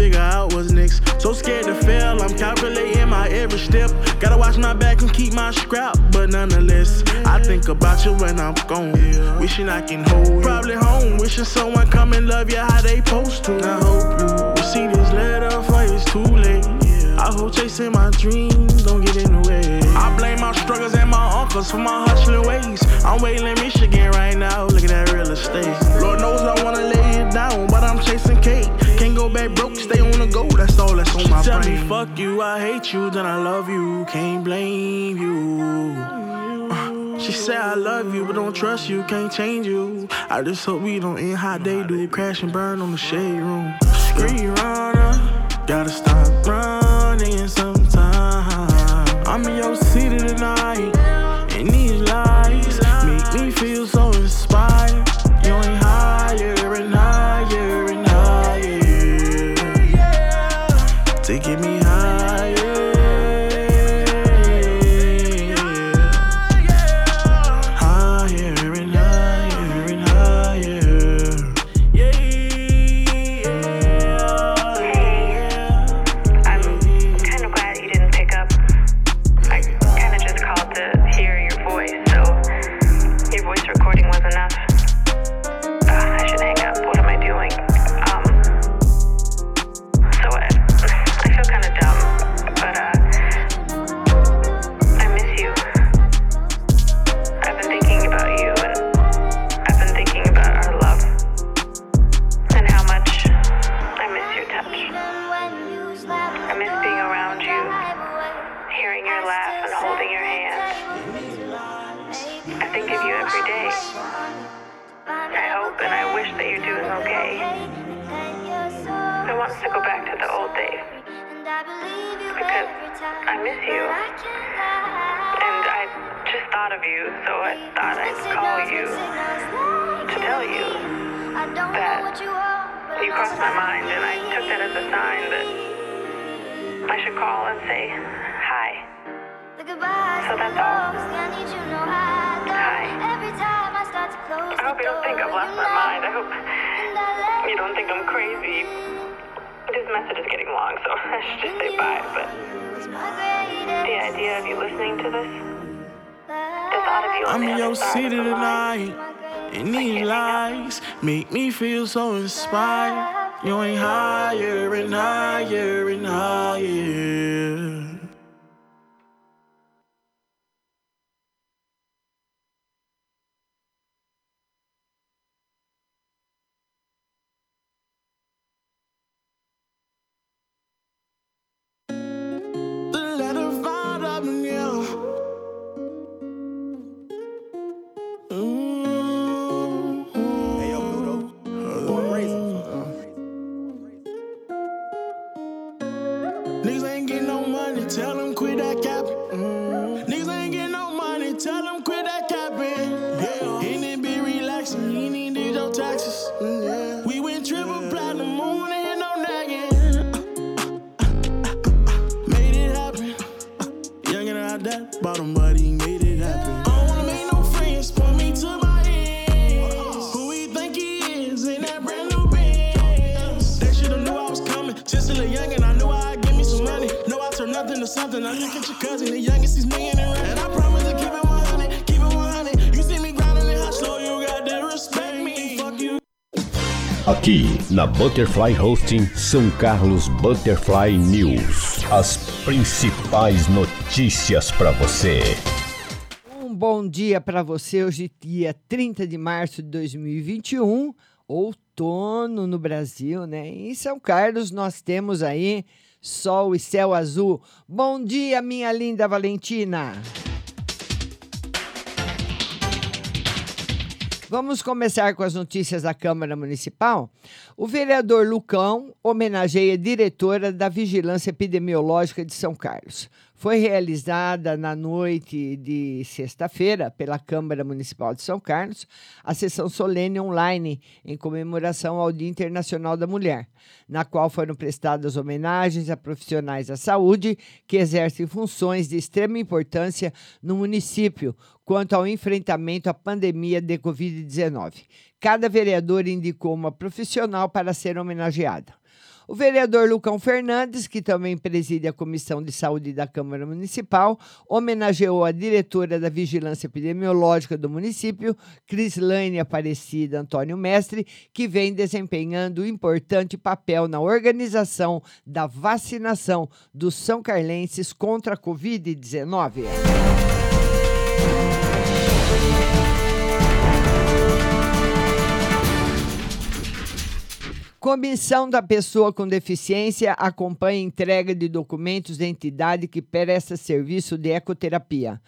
figure out what's next. So scared to fail, I'm calculating my every step. Gotta watch my back and keep my scrap, but nonetheless, I think about you when I'm gone. Wishing I can hold. Probably home, wishing someone come and love you how they supposed to. I hope you see this letter for it's too late. I hope chasing my dreams don't get in the way. I blame my struggles and my uncles for my hustling ways. I'm waiting in Michigan right now, look at real estate. Lord knows I wanna lay it down, but I'm chasing cake. Can't go back broke, stay on the go, that's all that's on my tell brain. me fuck you, I hate you, then I love you, can't blame you. Uh, She said I love you, but don't trust you, can't change you. I just hope we don't end how they do, crash and burn on the shade room. Screen runner, I should call and say hi. So that's all. Hi. I hope you don't think I've lost my mind. I hope You don't think I'm crazy. This message is getting long, so I should just say bye. But the idea of you listening to this, the thought of you on I'm the in your city of the line, tonight, and these lights make me feel so inspired. You ain't higher and higher and higher. Na Butterfly Hosting São Carlos Butterfly News. As principais notícias para você. Um bom dia para você, hoje, dia 30 de março de 2021, outono no Brasil, né? Em São Carlos, nós temos aí sol e céu azul. Bom dia, minha linda Valentina! Vamos começar com as notícias da Câmara Municipal. O vereador Lucão homenageia a diretora da Vigilância Epidemiológica de São Carlos. Foi realizada na noite de sexta-feira pela Câmara Municipal de São Carlos a sessão solene online em comemoração ao Dia Internacional da Mulher, na qual foram prestadas homenagens a profissionais da saúde que exercem funções de extrema importância no município quanto ao enfrentamento à pandemia de Covid-19. Cada vereador indicou uma profissional para ser homenageada. O vereador Lucão Fernandes, que também preside a Comissão de Saúde da Câmara Municipal, homenageou a diretora da Vigilância Epidemiológica do município, Crislaine Aparecida Antônio Mestre, que vem desempenhando importante papel na organização da vacinação dos são carlenses contra a Covid-19. Comissão da Pessoa com Deficiência acompanha a entrega de documentos da entidade que presta serviço de ecoterapia.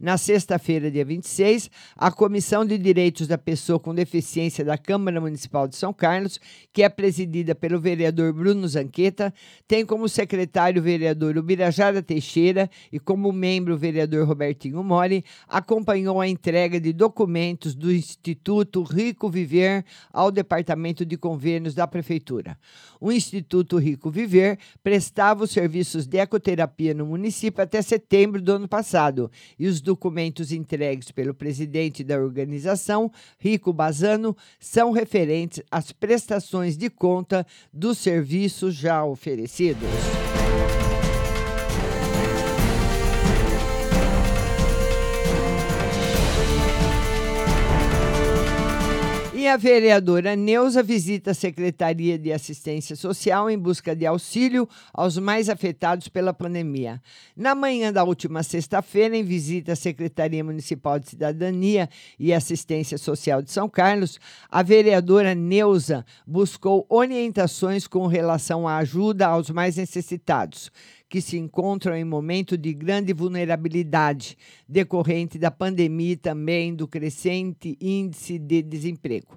Na sexta-feira, dia 26, a Comissão de Direitos da Pessoa com Deficiência da Câmara Municipal de São Carlos, que é presidida pelo vereador Bruno Zanqueta, tem como secretário o vereador Ubirajara Teixeira e como membro o vereador Robertinho Mori, acompanhou a entrega de documentos do Instituto Rico Viver ao Departamento de Convênios da Prefeitura. O Instituto Rico Viver prestava os serviços de ecoterapia no município até setembro do ano passado e os documentos entregues pelo presidente da organização, Rico Bazano, são referentes às prestações de conta dos serviços já oferecidos. A vereadora Neuza visita a Secretaria de Assistência Social em busca de auxílio aos mais afetados pela pandemia. Na manhã da última sexta-feira, em visita à Secretaria Municipal de Cidadania e Assistência Social de São Carlos, a vereadora Neuza buscou orientações com relação à ajuda aos mais necessitados que se encontram em momento de grande vulnerabilidade decorrente da pandemia e também do crescente índice de desemprego.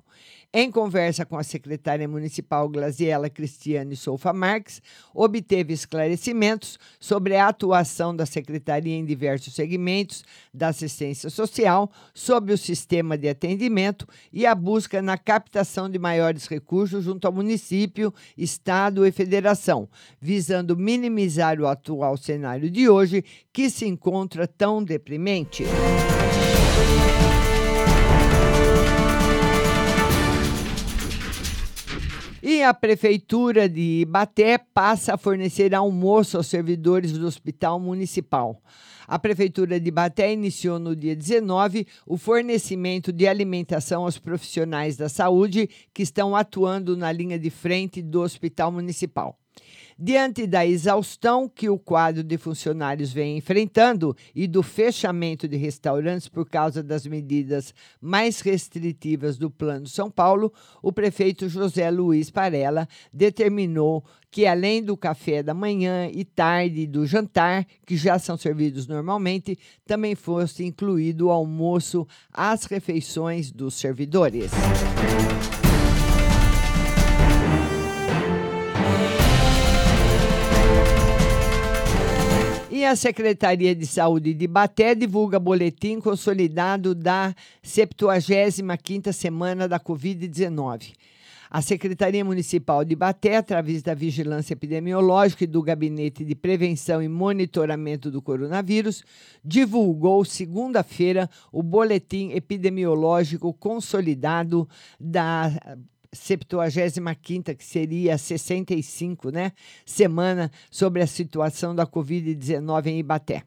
Em conversa com a secretária municipal Glaziela Cristiane Soufa Marques, obteve esclarecimentos sobre a atuação da secretaria em diversos segmentos da assistência social, sobre o sistema de atendimento e a busca na captação de maiores recursos junto ao município, estado e federação, visando minimizar o atual cenário de hoje que se encontra tão deprimente. E a Prefeitura de Ibaté passa a fornecer almoço aos servidores do Hospital Municipal. A Prefeitura de Ibaté iniciou no dia 19 o fornecimento de alimentação aos profissionais da saúde que estão atuando na linha de frente do Hospital Municipal. Diante da exaustão que o quadro de funcionários vem enfrentando e do fechamento de restaurantes por causa das medidas mais restritivas do Plano São Paulo, o prefeito José Luiz Parella determinou que, além do café da manhã e tarde e do jantar, que já são servidos normalmente, também fosse incluído o almoço às refeições dos servidores. A Secretaria de Saúde de Baté divulga boletim consolidado da 75ª semana da Covid-19. A Secretaria Municipal de Baté, através da Vigilância Epidemiológica e do Gabinete de Prevenção e Monitoramento do Coronavírus, divulgou segunda-feira o boletim epidemiológico consolidado da 75ª, que seria 65, né, semana sobre a situação da Covid-19 em Ibaté.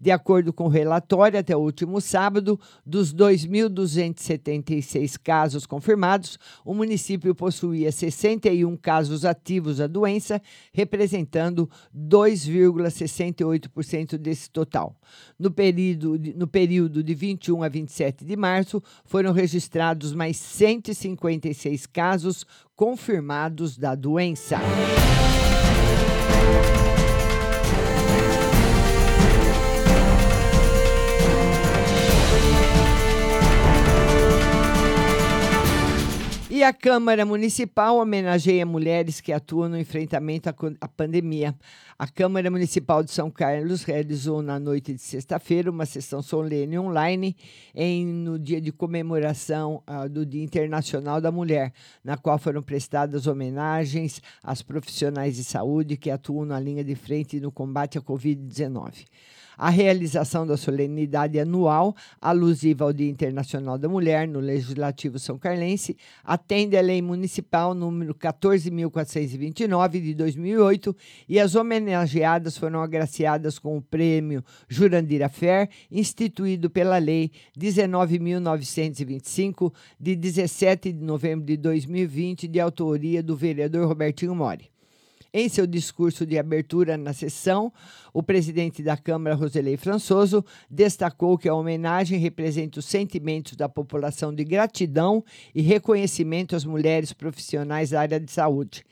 De acordo com o relatório, até o último sábado, dos 2.276 casos confirmados, o município possuía 61 casos ativos da doença, representando 2,68% desse total. No período, no período de 21 a 27 de março, foram registrados mais 156 casos confirmados da doença. A Câmara Municipal homenageia mulheres que atuam no enfrentamento à pandemia. A Câmara Municipal de São Carlos realizou na noite de sexta-feira uma sessão solene online em, no dia de comemoração uh, do Dia Internacional da Mulher, na qual foram prestadas homenagens às profissionais de saúde que atuam na linha de frente no combate à Covid-19. A realização da solenidade anual alusiva ao Dia Internacional da Mulher no Legislativo São Carlense atende à Lei Municipal número 14.429 de 2008 e as homenageadas foram agraciadas com o prêmio Jurandira Fer, instituído pela Lei 19.925 de 17 de novembro de 2020, de autoria do vereador Robertinho Mori. Em seu discurso de abertura na sessão, o presidente da Câmara, Roselei Françoso, destacou que a homenagem representa os sentimentos da população de gratidão e reconhecimento às mulheres profissionais da área de saúde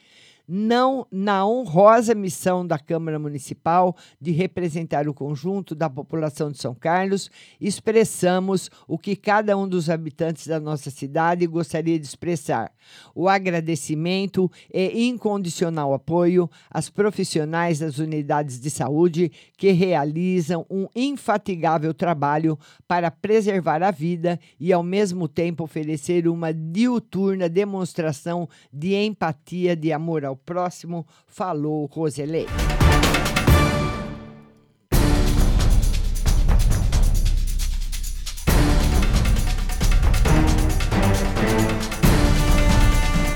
não na honrosa missão da Câmara Municipal de representar o conjunto da população de São Carlos, expressamos o que cada um dos habitantes da nossa cidade gostaria de expressar: o agradecimento e incondicional apoio às profissionais das unidades de saúde que realizam um infatigável trabalho para preservar a vida e, ao mesmo tempo, oferecer uma diuturna demonstração de empatia, de amor ao ao próximo, falou Roselei.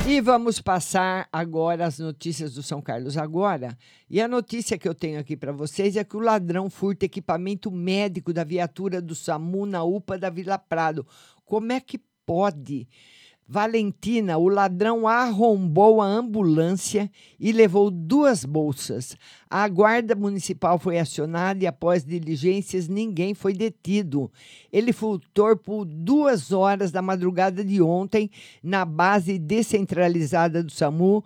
E vamos passar agora as notícias do São Carlos agora. E a notícia que eu tenho aqui para vocês é que o ladrão furta equipamento médico da viatura do SAMU na UPA da Vila Prado. Como é que pode? Valentina, o ladrão arrombou a ambulância e levou duas bolsas. A guarda municipal foi acionada e, após diligências, ninguém foi detido. Ele furtou por duas horas da madrugada de ontem na base descentralizada do SAMU,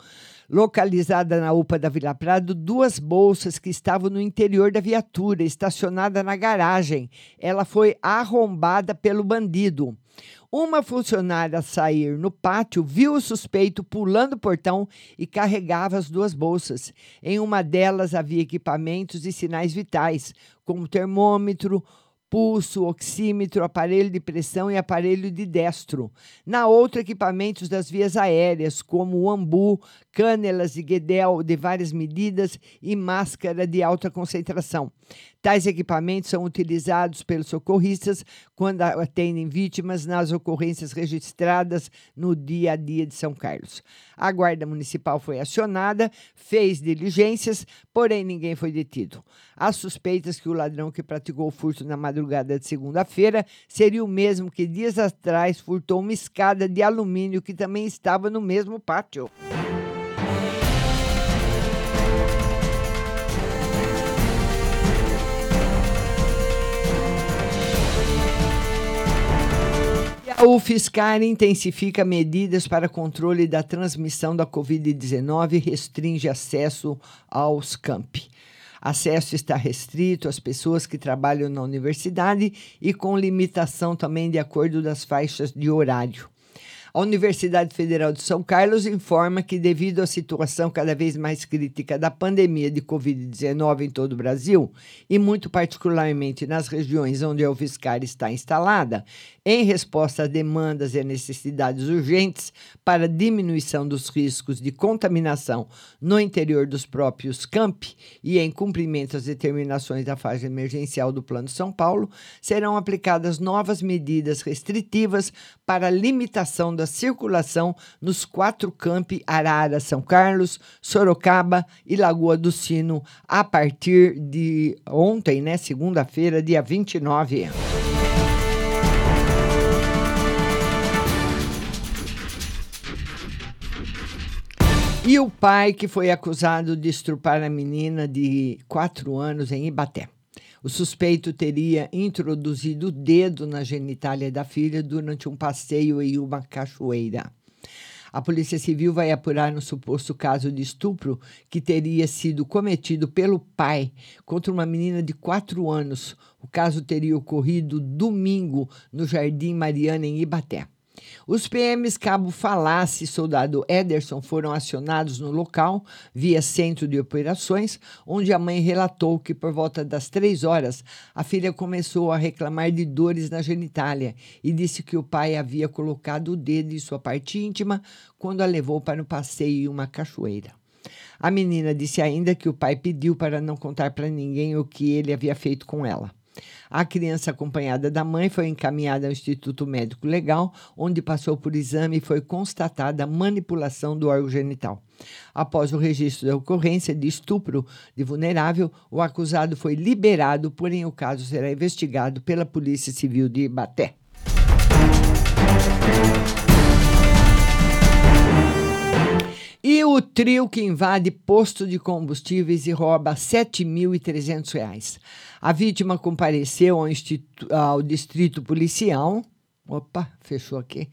localizada na UPA da Vila Prado, duas bolsas que estavam no interior da viatura, estacionada na garagem. Ela foi arrombada pelo bandido. Uma funcionária sair no pátio viu o suspeito pulando o portão e carregava as duas bolsas. Em uma delas havia equipamentos e sinais vitais, como termômetro, pulso, oxímetro, aparelho de pressão e aparelho de destro. Na outra, equipamentos das vias aéreas, como o ambu, cânelas de guedel de várias medidas e máscara de alta concentração. Tais equipamentos são utilizados pelos socorristas quando atendem vítimas nas ocorrências registradas no dia a dia de São Carlos. A Guarda Municipal foi acionada, fez diligências, porém ninguém foi detido. As suspeitas que o ladrão que praticou o furto na madrugada de segunda-feira seria o mesmo que dias atrás furtou uma escada de alumínio que também estava no mesmo pátio. A UFSCar intensifica medidas para controle da transmissão da Covid-19 e restringe acesso aos campi. Acesso está restrito às pessoas que trabalham na universidade e com limitação também de acordo das faixas de horário. A Universidade Federal de São Carlos informa que, devido à situação cada vez mais crítica da pandemia de Covid-19 em todo o Brasil, e muito particularmente nas regiões onde a UFSCar está instalada, em resposta a demandas e necessidades urgentes para diminuição dos riscos de contaminação no interior dos próprios campi e em cumprimento às determinações da fase emergencial do Plano São Paulo, serão aplicadas novas medidas restritivas para limitação da circulação nos quatro campi Arara, São Carlos, Sorocaba e Lagoa do Sino a partir de ontem, né, segunda-feira, dia 29. E o pai que foi acusado de estrupar a menina de quatro anos em Ibaté. O suspeito teria introduzido o dedo na genitália da filha durante um passeio em uma cachoeira. A Polícia Civil vai apurar no suposto caso de estupro que teria sido cometido pelo pai contra uma menina de quatro anos. O caso teria ocorrido domingo no Jardim Mariana, em Ibaté. Os PMs Cabo Falasse e Soldado Ederson foram acionados no local via centro de operações, onde a mãe relatou que por volta das três horas a filha começou a reclamar de dores na genitália e disse que o pai havia colocado o dedo em sua parte íntima quando a levou para um passeio em uma cachoeira. A menina disse ainda que o pai pediu para não contar para ninguém o que ele havia feito com ela. A criança, acompanhada da mãe, foi encaminhada ao Instituto Médico Legal, onde passou por exame e foi constatada manipulação do órgão genital. Após o registro da ocorrência de estupro de vulnerável, o acusado foi liberado, porém o caso será investigado pela Polícia Civil de Ibaté. E o trio que invade posto de combustíveis e rouba R$ 7.300. A vítima compareceu ao, ao distrito policial. Opa, fechou aqui.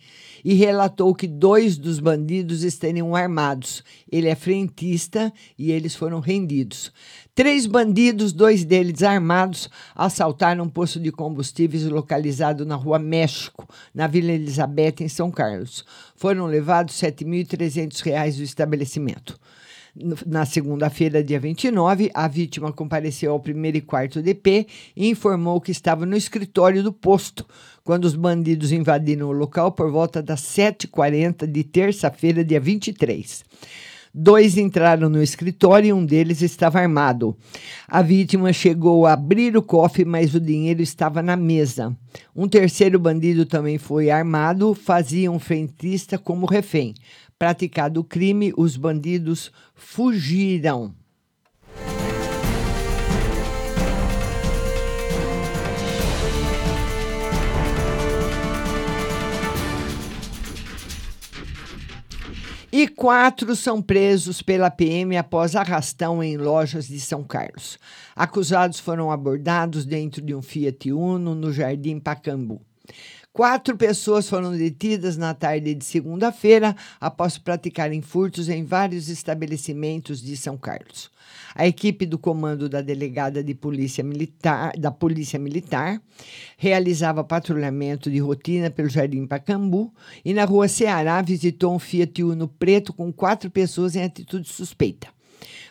E relatou que dois dos bandidos estariam armados. Ele é frentista e eles foram rendidos. Três bandidos, dois deles armados, assaltaram um posto de combustíveis localizado na Rua México, na Vila Elizabeth, em São Carlos. Foram levados R$ 7.300 do estabelecimento. Na segunda-feira, dia 29, a vítima compareceu ao primeiro e quarto DP e informou que estava no escritório do posto quando os bandidos invadiram o local por volta das 7h40 de terça-feira, dia 23. Dois entraram no escritório e um deles estava armado. A vítima chegou a abrir o cofre, mas o dinheiro estava na mesa. Um terceiro bandido também foi armado, fazia um frentista como refém. Praticado o crime, os bandidos fugiram. E quatro são presos pela PM após arrastão em lojas de São Carlos. Acusados foram abordados dentro de um Fiat Uno no Jardim Pacambu. Quatro pessoas foram detidas na tarde de segunda-feira após praticarem furtos em vários estabelecimentos de São Carlos. A equipe do comando da delegada de polícia militar, da Polícia Militar realizava patrulhamento de rotina pelo Jardim Pacambu e na rua Ceará visitou um Fiat Uno preto com quatro pessoas em atitude suspeita.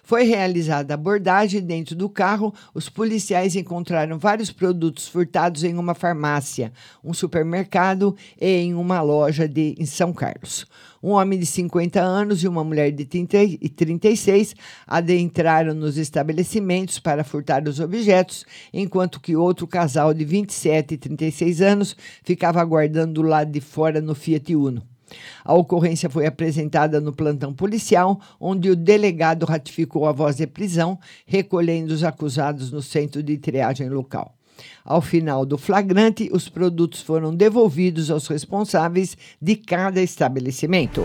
Foi realizada abordagem dentro do carro. Os policiais encontraram vários produtos furtados em uma farmácia, um supermercado e em uma loja de, em São Carlos. Um homem de 50 anos e uma mulher de 30 e 36 adentraram nos estabelecimentos para furtar os objetos, enquanto que outro casal de 27 e 36 anos ficava aguardando do lado de fora no Fiat Uno. A ocorrência foi apresentada no plantão policial, onde o delegado ratificou a voz de prisão, recolhendo os acusados no centro de triagem local. Ao final do flagrante, os produtos foram devolvidos aos responsáveis de cada estabelecimento.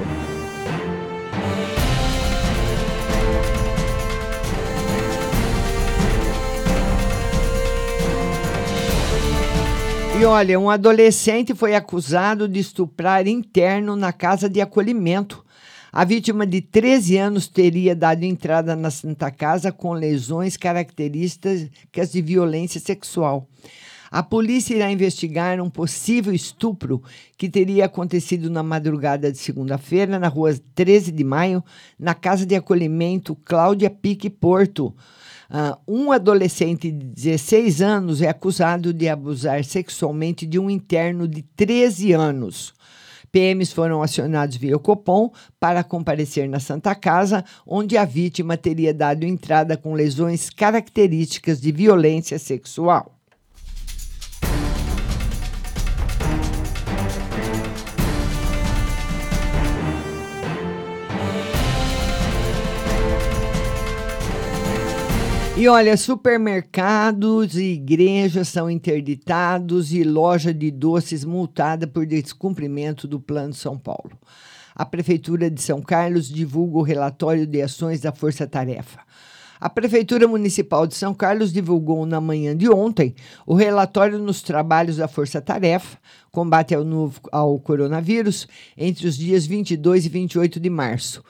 E olha, um adolescente foi acusado de estuprar interno na casa de acolhimento. A vítima de 13 anos teria dado entrada na Santa Casa com lesões características de violência sexual. A polícia irá investigar um possível estupro que teria acontecido na madrugada de segunda-feira, na rua 13 de maio, na casa de acolhimento Cláudia Pique Porto. Uh, um adolescente de 16 anos é acusado de abusar sexualmente de um interno de 13 anos. PMs foram acionados via Copom para comparecer na Santa Casa, onde a vítima teria dado entrada com lesões características de violência sexual. E olha, supermercados e igrejas são interditados e loja de doces multada por descumprimento do Plano São Paulo. A Prefeitura de São Carlos divulga o relatório de ações da Força Tarefa. A Prefeitura Municipal de São Carlos divulgou na manhã de ontem o relatório nos trabalhos da Força Tarefa, combate ao, novo, ao coronavírus, entre os dias 22 e 28 de março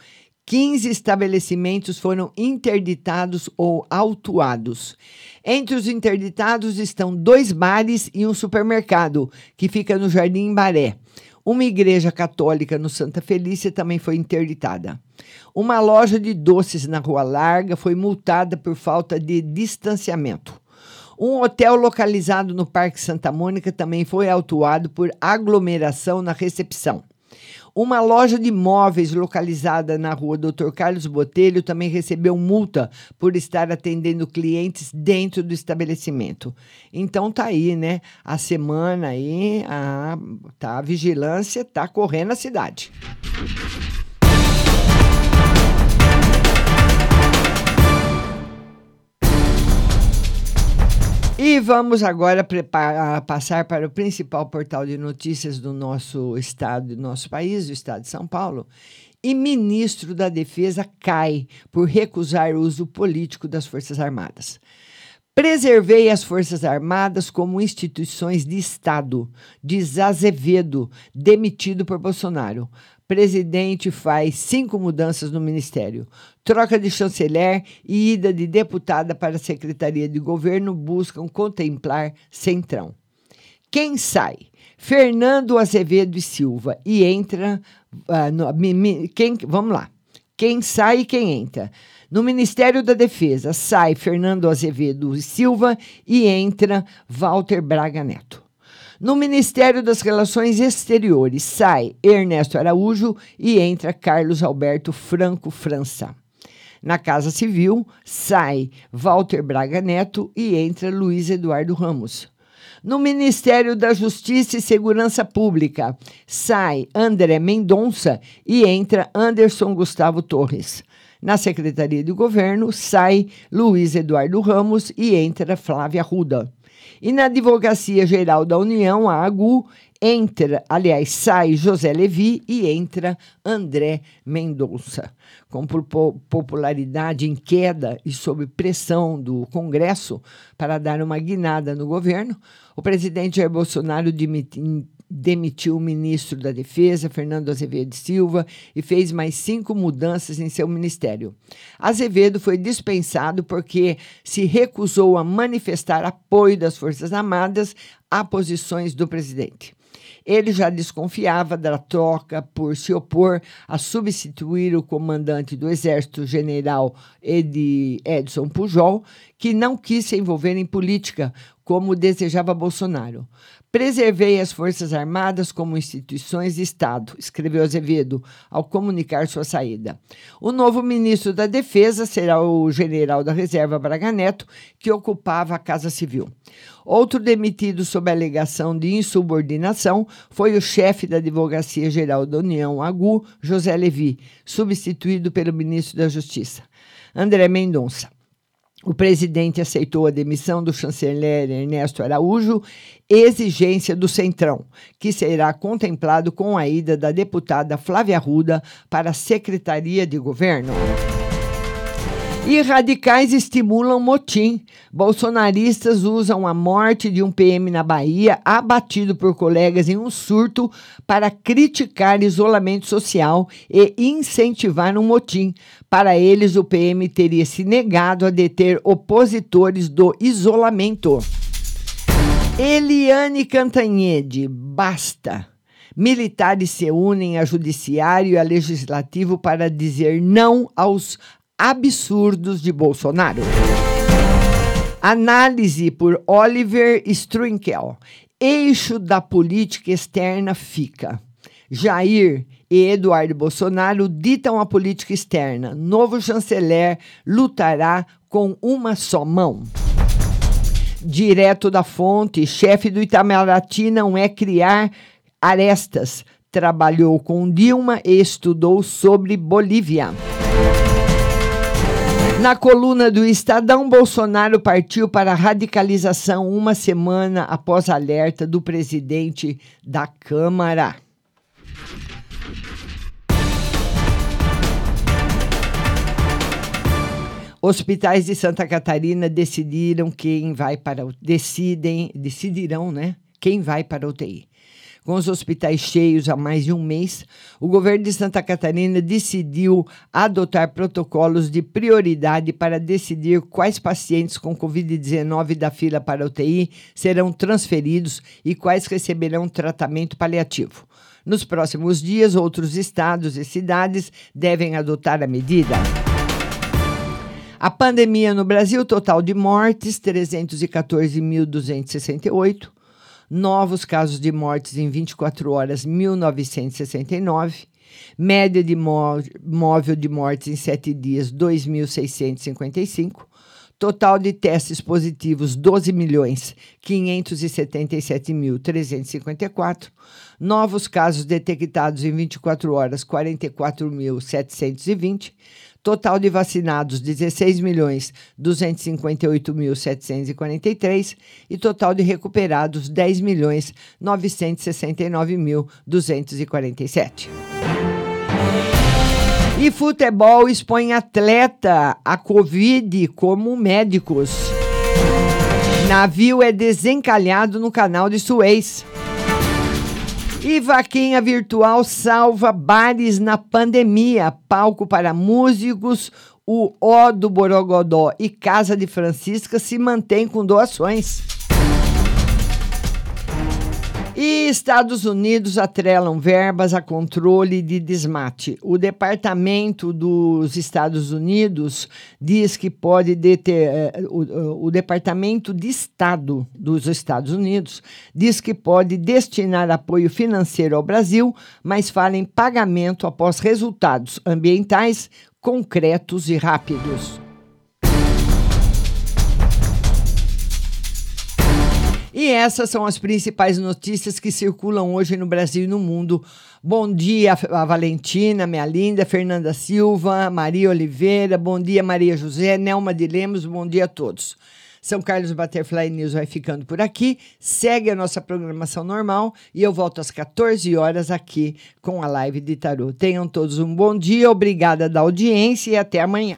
15 estabelecimentos foram interditados ou autuados. Entre os interditados estão dois bares e um supermercado, que fica no Jardim Baré. Uma igreja católica no Santa Felícia também foi interditada. Uma loja de doces na Rua Larga foi multada por falta de distanciamento. Um hotel localizado no Parque Santa Mônica também foi autuado por aglomeração na recepção. Uma loja de móveis localizada na rua Dr. Carlos Botelho também recebeu multa por estar atendendo clientes dentro do estabelecimento. Então tá aí, né? A semana aí, a, tá, a vigilância tá correndo na cidade. E vamos agora preparar, passar para o principal portal de notícias do nosso estado, do nosso país, o estado de São Paulo. E ministro da Defesa cai por recusar o uso político das Forças Armadas. Preservei as Forças Armadas como instituições de Estado, diz Azevedo, demitido por Bolsonaro. Presidente faz cinco mudanças no ministério. Troca de chanceler e ida de deputada para a Secretaria de Governo buscam contemplar Centrão. Quem sai? Fernando Azevedo e Silva. E entra. Uh, no, mi, mi, quem, vamos lá. Quem sai e quem entra? No Ministério da Defesa sai Fernando Azevedo e Silva e entra Walter Braga Neto. No Ministério das Relações Exteriores sai Ernesto Araújo e entra Carlos Alberto Franco França. Na Casa Civil sai Walter Braga Neto e entra Luiz Eduardo Ramos. No Ministério da Justiça e Segurança Pública sai André Mendonça e entra Anderson Gustavo Torres. Na Secretaria de Governo sai Luiz Eduardo Ramos e entra Flávia Ruda. E na Advocacia Geral da União, a AGU, entra, aliás, sai José Levi e entra André Mendonça. Com popularidade em queda e sob pressão do Congresso para dar uma guinada no governo, o presidente Jair Bolsonaro demitiu o ministro da Defesa, Fernando Azevedo Silva, e fez mais cinco mudanças em seu ministério. Azevedo foi dispensado porque se recusou a manifestar apoio das Forças Armadas a posições do presidente. Ele já desconfiava da troca por se opor a substituir o comandante do Exército, general Edson Pujol, que não quis se envolver em política, como desejava Bolsonaro. Preservei as Forças Armadas como instituições de Estado, escreveu Azevedo ao comunicar sua saída. O novo ministro da Defesa será o general da Reserva Braga Neto, que ocupava a Casa Civil. Outro demitido sob alegação de insubordinação foi o chefe da Advocacia Geral da União, AGU, José Levi, substituído pelo ministro da Justiça, André Mendonça. O presidente aceitou a demissão do chanceler Ernesto Araújo, exigência do Centrão, que será contemplado com a ida da deputada Flávia Ruda para a Secretaria de Governo. E radicais estimulam motim. Bolsonaristas usam a morte de um PM na Bahia, abatido por colegas em um surto, para criticar isolamento social e incentivar um motim. Para eles, o PM teria se negado a deter opositores do isolamento. Eliane Cantanhede, basta. Militares se unem a judiciário e a legislativo para dizer não aos absurdos de Bolsonaro. Análise por Oliver Strunkel. Eixo da política externa fica. Jair e Eduardo Bolsonaro ditam a política externa. Novo chanceler lutará com uma só mão. Direto da fonte, chefe do Itamaraty não é criar arestas. Trabalhou com Dilma e estudou sobre Bolívia. Na coluna do Estadão, Bolsonaro partiu para a radicalização uma semana após alerta do presidente da Câmara. Hospitais de Santa Catarina decidiram quem vai para decidem decidirão, né? Quem vai para UTI. Com os hospitais cheios há mais de um mês, o governo de Santa Catarina decidiu adotar protocolos de prioridade para decidir quais pacientes com Covid-19 da fila para UTI serão transferidos e quais receberão tratamento paliativo. Nos próximos dias, outros estados e cidades devem adotar a medida. A pandemia no Brasil, total de mortes: 314.268. Novos casos de mortes em 24 horas, 1.969. Média de móvel de mortes em 7 dias, 2.655. Total de testes positivos, 12 milhões 577.354. Novos casos detectados em 24 horas, 44.720. Total de vacinados, 16 milhões 258.743 e total de recuperados, 10 milhões 969.247. E futebol expõe atleta a Covid como médicos. Navio é desencalhado no canal de Suez. E vaquinha virtual salva bares na pandemia. Palco para músicos, o O do Borogodó e Casa de Francisca se mantém com doações. E Estados Unidos atrelam verbas a controle de desmate. O Departamento dos Estados Unidos diz que pode deter. Eh, o, o Departamento de Estado dos Estados Unidos diz que pode destinar apoio financeiro ao Brasil, mas fala em pagamento após resultados ambientais concretos e rápidos. E essas são as principais notícias que circulam hoje no Brasil e no mundo. Bom dia a Valentina, minha linda, Fernanda Silva, Maria Oliveira, bom dia Maria José, Nelma de Lemos, bom dia a todos. São Carlos Butterfly News vai ficando por aqui. Segue a nossa programação normal e eu volto às 14 horas aqui com a live de tarô. Tenham todos um bom dia, obrigada da audiência e até amanhã.